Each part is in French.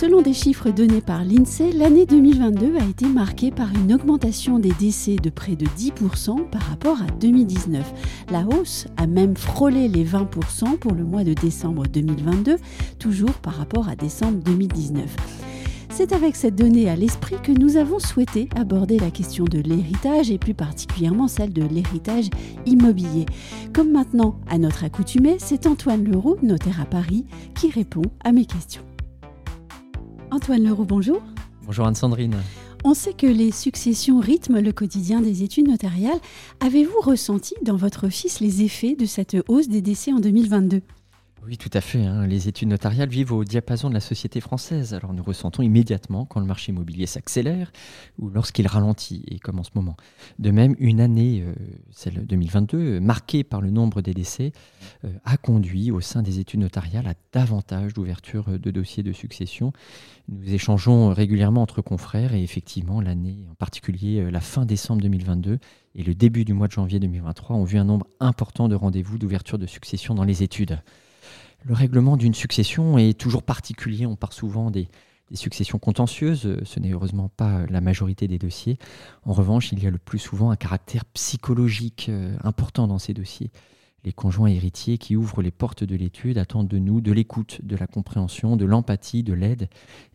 Selon des chiffres donnés par l'INSEE, l'année 2022 a été marquée par une augmentation des décès de près de 10% par rapport à 2019. La hausse a même frôlé les 20% pour le mois de décembre 2022, toujours par rapport à décembre 2019. C'est avec cette donnée à l'esprit que nous avons souhaité aborder la question de l'héritage et plus particulièrement celle de l'héritage immobilier. Comme maintenant à notre accoutumée, c'est Antoine Leroux, notaire à Paris, qui répond à mes questions. Antoine Leroux, bonjour. Bonjour Anne-Sandrine. On sait que les successions rythment le quotidien des études notariales. Avez-vous ressenti dans votre office les effets de cette hausse des décès en 2022 oui, tout à fait. Hein. Les études notariales vivent au diapason de la société française. Alors nous ressentons immédiatement quand le marché immobilier s'accélère ou lorsqu'il ralentit, et comme en ce moment. De même, une année, euh, celle 2022, euh, marquée par le nombre des décès, euh, a conduit au sein des études notariales à davantage d'ouverture de dossiers de succession. Nous échangeons régulièrement entre confrères et effectivement, l'année, en particulier la fin décembre 2022 et le début du mois de janvier 2023, ont vu un nombre important de rendez-vous d'ouverture de succession dans les études. Le règlement d'une succession est toujours particulier. On part souvent des, successions contentieuses. Ce n'est heureusement pas la majorité des dossiers. En revanche, il y a le plus souvent un caractère psychologique euh, important dans ces dossiers. Les conjoints héritiers qui ouvrent les portes de l'étude attendent de nous de l'écoute, de la compréhension, de l'empathie, de l'aide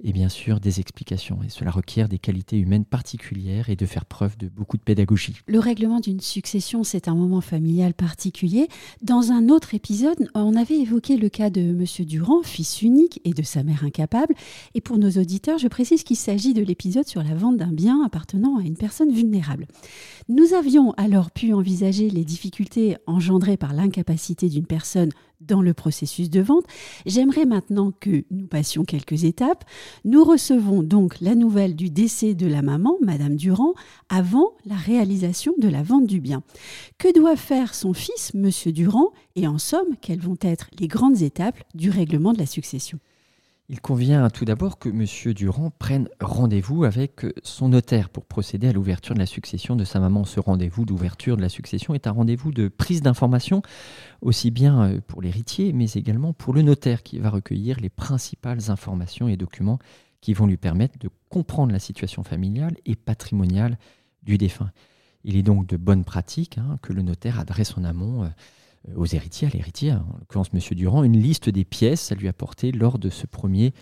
et bien sûr des explications. Et cela requiert des qualités humaines particulières et de faire preuve de beaucoup de pédagogie. Le règlement d'une succession, c'est un moment familial particulier. Dans un autre épisode, on avait évoqué le cas de M. Durand, fils unique et de sa mère incapable. Et pour nos auditeurs, je précise qu'il s'agit de l'épisode sur la vente d'un bien appartenant à une personne vulnérable. Nous avions alors pu envisager les difficultés engendrées par l'incapacité d'une personne dans le processus de vente. J'aimerais maintenant que nous passions quelques étapes. Nous recevons donc la nouvelle du décès de la maman, Madame Durand, avant la réalisation de la vente du bien. Que doit faire son fils, Monsieur Durand, et en somme, quelles vont être les grandes étapes du règlement de la succession? Il convient tout d'abord que M. Durand prenne rendez-vous avec son notaire pour procéder à l'ouverture de la succession de sa maman. Ce rendez-vous d'ouverture de la succession est un rendez-vous de prise d'information, aussi bien euh, pour l'héritier, mais également pour le notaire qui va recueillir les principales informations et documents qui vont lui permettre de comprendre la situation familiale et patrimoniale du défunt. Il est donc de bonne pratique hein, que le notaire adresse en amont. Euh, euh, aux héritiers, à l'héritier, en l'occurrence M. Durand, une liste des pièces à lui apporter lors de ce premier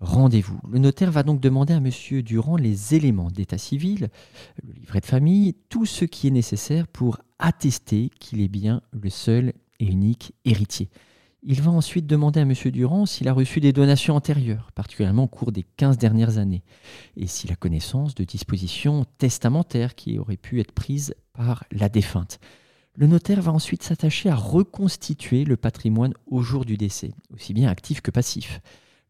rendez-vous. Le notaire va donc demander à M. Durand les éléments d'état civil, le livret de famille, tout ce qui est nécessaire pour attester qu'il est bien le seul et unique héritier. Il va ensuite demander à M. Durand s'il a reçu des donations antérieures, particulièrement au cours des 15 dernières années, et s'il a connaissance de dispositions testamentaires qui auraient pu être prises par la défunte. Le notaire va ensuite s'attacher à reconstituer le patrimoine au jour du décès, aussi bien actif que passif.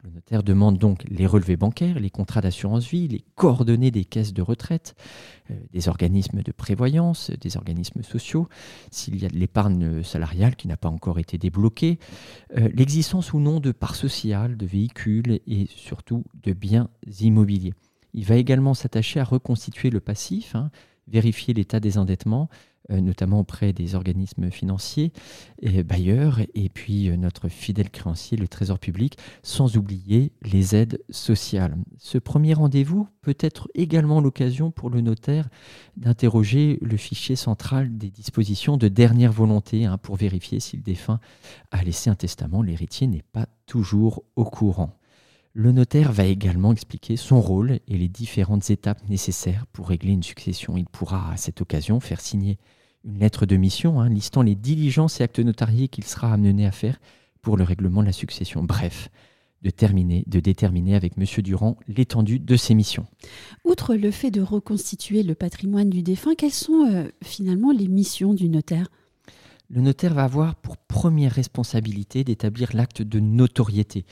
Le notaire demande donc les relevés bancaires, les contrats d'assurance vie, les coordonnées des caisses de retraite, euh, des organismes de prévoyance, des organismes sociaux, s'il y a de l'épargne salariale qui n'a pas encore été débloquée, euh, l'existence ou non de parts sociales, de véhicules et surtout de biens immobiliers. Il va également s'attacher à reconstituer le passif, hein, vérifier l'état des endettements, euh, notamment auprès des organismes financiers bailleurs, et puis euh, notre fidèle créancier, le Trésor public, sans oublier les aides sociales. Ce premier rendez-vous peut être également l'occasion pour le notaire d'interroger le fichier central des dispositions de dernière volonté hein, pour vérifier si le défunt a laissé un testament. L'héritier n'est pas toujours au courant. Le notaire va également expliquer son rôle et les différentes étapes nécessaires pour régler une succession. Il pourra à cette occasion faire signer une lettre de mission hein, listant les diligences et actes notariés qu'il sera amené à faire pour le règlement de la succession. Bref, de, terminer, déterminer avec M. Durand l'étendue de ses missions. Outre le fait de reconstituer le patrimoine du défunt, quelles sont euh, finalement les missions du notaire? Le notaire va avoir pour première responsabilité d'établir l'acte de notoriété.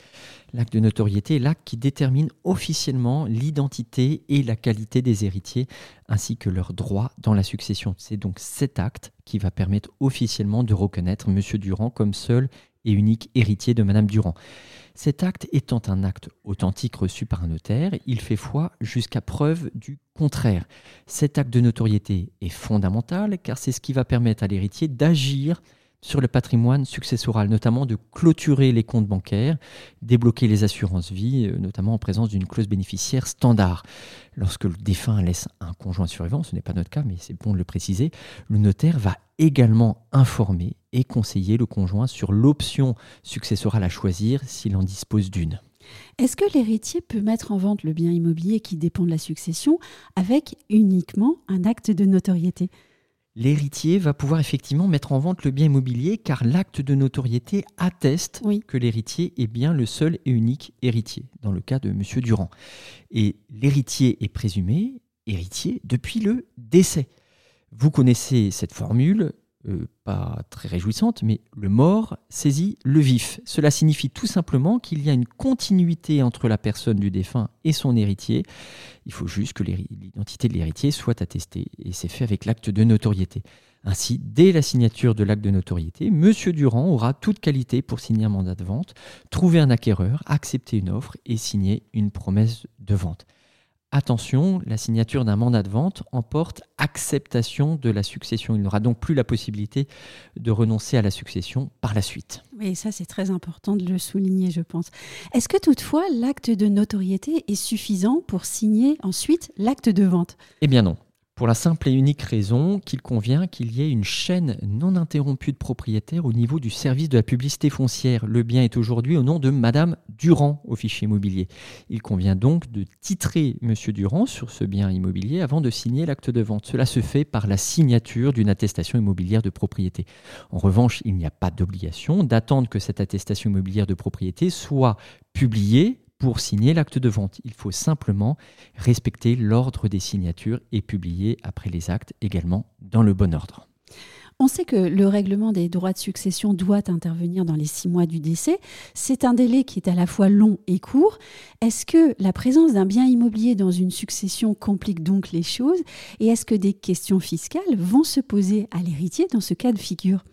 L'acte de notoriété est l'acte qui détermine officiellement l'identité et la qualité des héritiers ainsi que leurs droits dans la succession. C'est donc cet acte qui va permettre officiellement de reconnaître M. Durand comme seul et unique héritier de Madame Durand. Cet acte étant un acte authentique reçu par un notaire, il fait foi jusqu'à preuve du contraire. Cet acte de notoriété est fondamental car c'est ce qui va permettre à l'héritier d'agir sur le patrimoine successoral, notamment de clôturer les comptes bancaires, débloquer les assurances vie, euh, notamment en présence d'une clause bénéficiaire standard. Lorsque le défunt laisse un conjoint survivant, ce n'est pas notre cas, mais c'est bon de le préciser, le notaire va également informer et conseiller le conjoint sur l'option successorale à choisir s'il en dispose d'une. Est-ce que l'héritier peut mettre en vente le bien immobilier qui dépend de la succession avec uniquement un acte de notoriété? L'héritier va pouvoir effectivement mettre en vente le bien immobilier car l'acte de notoriété atteste que l'héritier est bien le seul et unique héritier, dans le cas de M. Durand. Et l'héritier est présumé héritier depuis le décès. Vous connaissez cette formule, euh, pas très réjouissante, mais le mort saisit le vif. Cela signifie tout simplement qu'il y a une continuité entre la personne du défunt et son héritier. Il faut juste que l'identité de l'héritier soit attestée, et c'est fait avec l'acte de notoriété. Ainsi, dès la signature de l'acte de notoriété, M. Durand aura toute qualité pour signer un mandat de vente, trouver un acquéreur, accepter une offre et signer une promesse de vente. Attention, la signature d'un mandat de vente emporte acceptation de la succession. Il n'aura donc plus la possibilité de renoncer à la succession par la suite. Oui, ça c'est très important de le souligner, je pense. Est-ce que toutefois l'acte de notoriété est suffisant pour signer ensuite l'acte de vente? Eh bien non pour la simple et unique raison qu'il convient qu'il y ait une chaîne non interrompue de propriétaires au niveau du service de la publicité foncière. Le bien est aujourd'hui au nom de Madame Durand au fichier immobilier. Il convient donc de titrer Monsieur Durand sur ce bien immobilier avant de signer l'acte de vente. Cela se fait par la signature d'une attestation immobilière de propriété. En revanche, il n'y a pas d'obligation d'attendre que cette attestation immobilière de propriété soit publiée pour signer l'acte de vente. Il faut simplement respecter l'ordre des signatures et publier après les actes également dans le bon ordre. On sait que le règlement des droits de succession doit intervenir dans les six mois du décès. C'est un délai qui est à la fois long et court. Est-ce que la présence d'un bien immobilier dans une succession complique donc les choses? Et est-ce que des questions fiscales vont se poser à l'héritier dans ce cas de figure?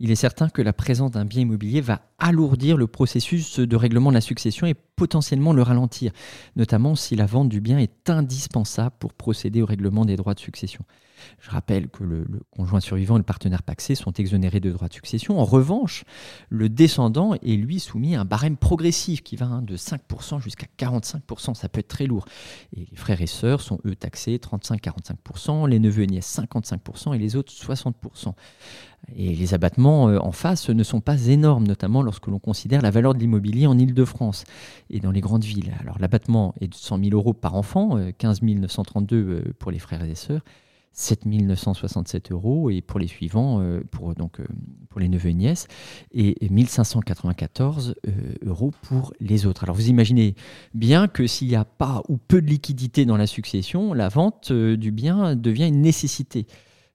Il est certain que la présence d'un bien immobilier va alourdir le processus de règlement de la succession et potentiellement le ralentir, notamment si la vente du bien est indispensable pour procéder au règlement des droits de succession. Je rappelle que le, conjoint survivant et le partenaire paxé sont exonérés de droits de succession. En revanche, le descendant est lui soumis à un barème progressif qui va hein, de 5% jusqu'à 45%. Ça peut être très lourd. Et les frères et sœurs sont eux taxés 35-45%, les neveux et nièces 55% et les autres 60%. Et les abattements euh, en face ne sont pas énormes, notamment lorsque l'on considère la valeur de l'immobilier en Ile-de-France et dans les grandes villes. Alors l'abattement est de 100 000 euros par enfant, 15 euh, 932 euh, pour les frères et sœurs, 7 967 euros et pour les suivants, pour, donc, pour les neveux et nièces, et 1594 euros pour les autres. Alors vous imaginez bien que s'il n'y a pas ou peu de liquidité dans la succession, la vente du bien devient une nécessité.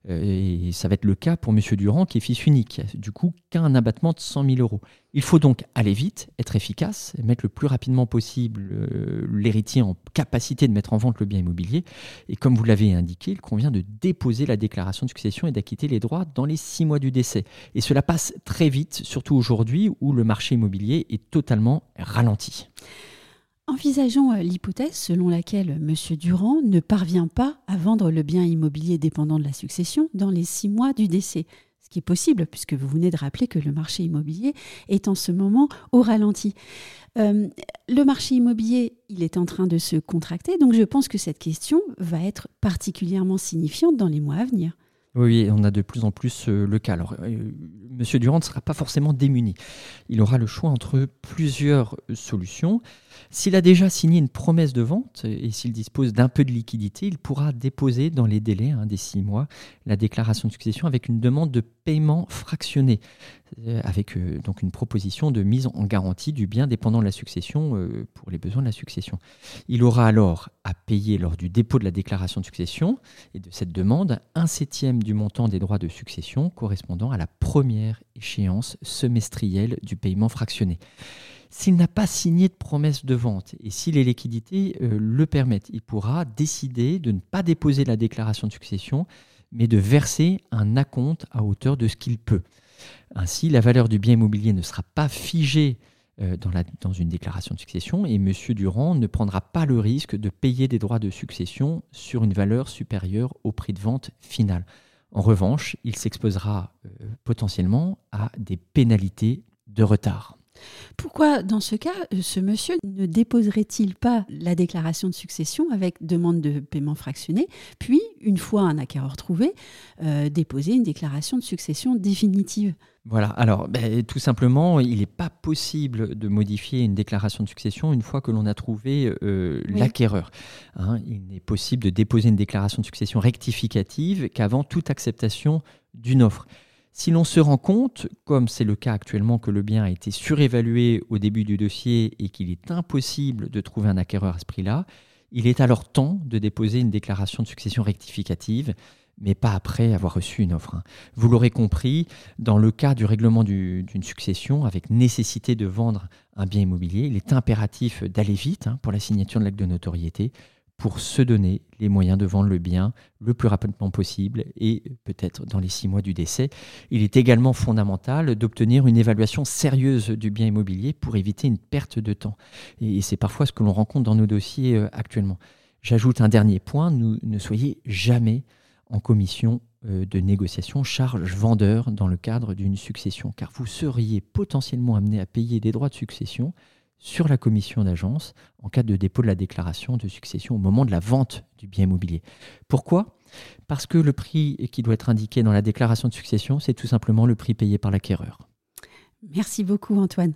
Euh, et ça va être le cas pour M. Durand, qui est fils unique, du coup qu'un abattement de 100 000 euros. Il faut donc aller vite, être efficace, mettre le plus rapidement possible euh, l'héritier en capacité de mettre en vente le bien immobilier. Et comme vous l'avez indiqué, il convient de déposer la déclaration de succession et d'acquitter les droits dans les six mois du décès. Et cela passe très vite, surtout aujourd'hui où le marché immobilier est totalement ralenti. Envisageons euh, l'hypothèse selon laquelle M. Durand ne parvient pas à vendre le bien immobilier dépendant de la succession dans les six mois du décès. Ce qui est possible, puisque vous venez de rappeler que le marché immobilier est en ce moment au ralenti. Euh, le marché immobilier, il est en train de se contracter, donc je pense que cette question va être particulièrement signifiante dans les mois à venir. Oui, on a de plus en plus euh, le cas. Alors, M. Durand ne sera pas forcément démuni. Il aura le choix entre plusieurs solutions. S'il a déjà signé une promesse de vente et s'il dispose d'un peu de liquidité, il pourra déposer dans les délais hein, des six mois la déclaration de succession avec une demande de paiement fractionné, euh, avec euh, donc une proposition de mise en garantie du bien dépendant de la succession euh, pour les besoins de la succession. Il aura alors à payer lors du dépôt de la déclaration de succession et de cette demande un septième du montant des droits de succession correspondant à la première échéance semestrielle du paiement fractionné. S'il n'a pas signé de promesse de vente et si les liquidités euh, le permettent, il pourra décider de ne pas déposer la déclaration de succession, mais de verser un acompte à hauteur de ce qu'il peut. Ainsi, la valeur du bien immobilier ne sera pas figée euh, dans, une déclaration de succession et M. Durand ne prendra pas le risque de payer des droits de succession sur une valeur supérieure au prix de vente final. En revanche, il s'exposera euh, potentiellement à des pénalités de retard. Pourquoi, dans ce cas, euh, ce monsieur ne déposerait-il pas la déclaration de succession avec demande de paiement fractionné, puis, une fois un acquéreur trouvé, euh, déposer une déclaration de succession définitive? Voilà, alors ben, tout simplement, il n'est pas possible de modifier une déclaration de succession une fois que l'on a trouvé euh, l'acquéreur. Hein. il n'est possible de déposer une déclaration de succession rectificative qu'avant toute acceptation d'une offre. Si l'on se rend compte, comme c'est le cas actuellement, que le bien a été surévalué au début du dossier et qu'il est impossible de trouver un acquéreur à ce prix-là, il est alors temps de déposer une déclaration de succession rectificative, mais pas après avoir reçu une offre. Hein. Vous l'aurez compris, dans le cas du règlement d'une succession, avec nécessité de vendre un bien immobilier, il est impératif d'aller vite hein, pour la signature de l'acte de notoriété pour se donner les moyens de vendre le bien le plus rapidement possible et peut-être dans les six mois du décès. Il est également fondamental d'obtenir une évaluation sérieuse du bien immobilier pour éviter une perte de temps. Et c'est parfois ce que l'on rencontre dans nos dossiers euh, actuellement. J'ajoute un dernier point, ne soyez jamais en commission euh, de négociation charge vendeur dans le cadre d'une succession, car vous seriez potentiellement amené à payer des droits de succession sur la commission d'agence en cas de dépôt de la déclaration de succession au moment de la vente du bien immobilier. Pourquoi? Parce que le prix qui doit être indiqué dans la déclaration de succession, c'est tout simplement le prix payé par l'acquéreur. Merci beaucoup Antoine.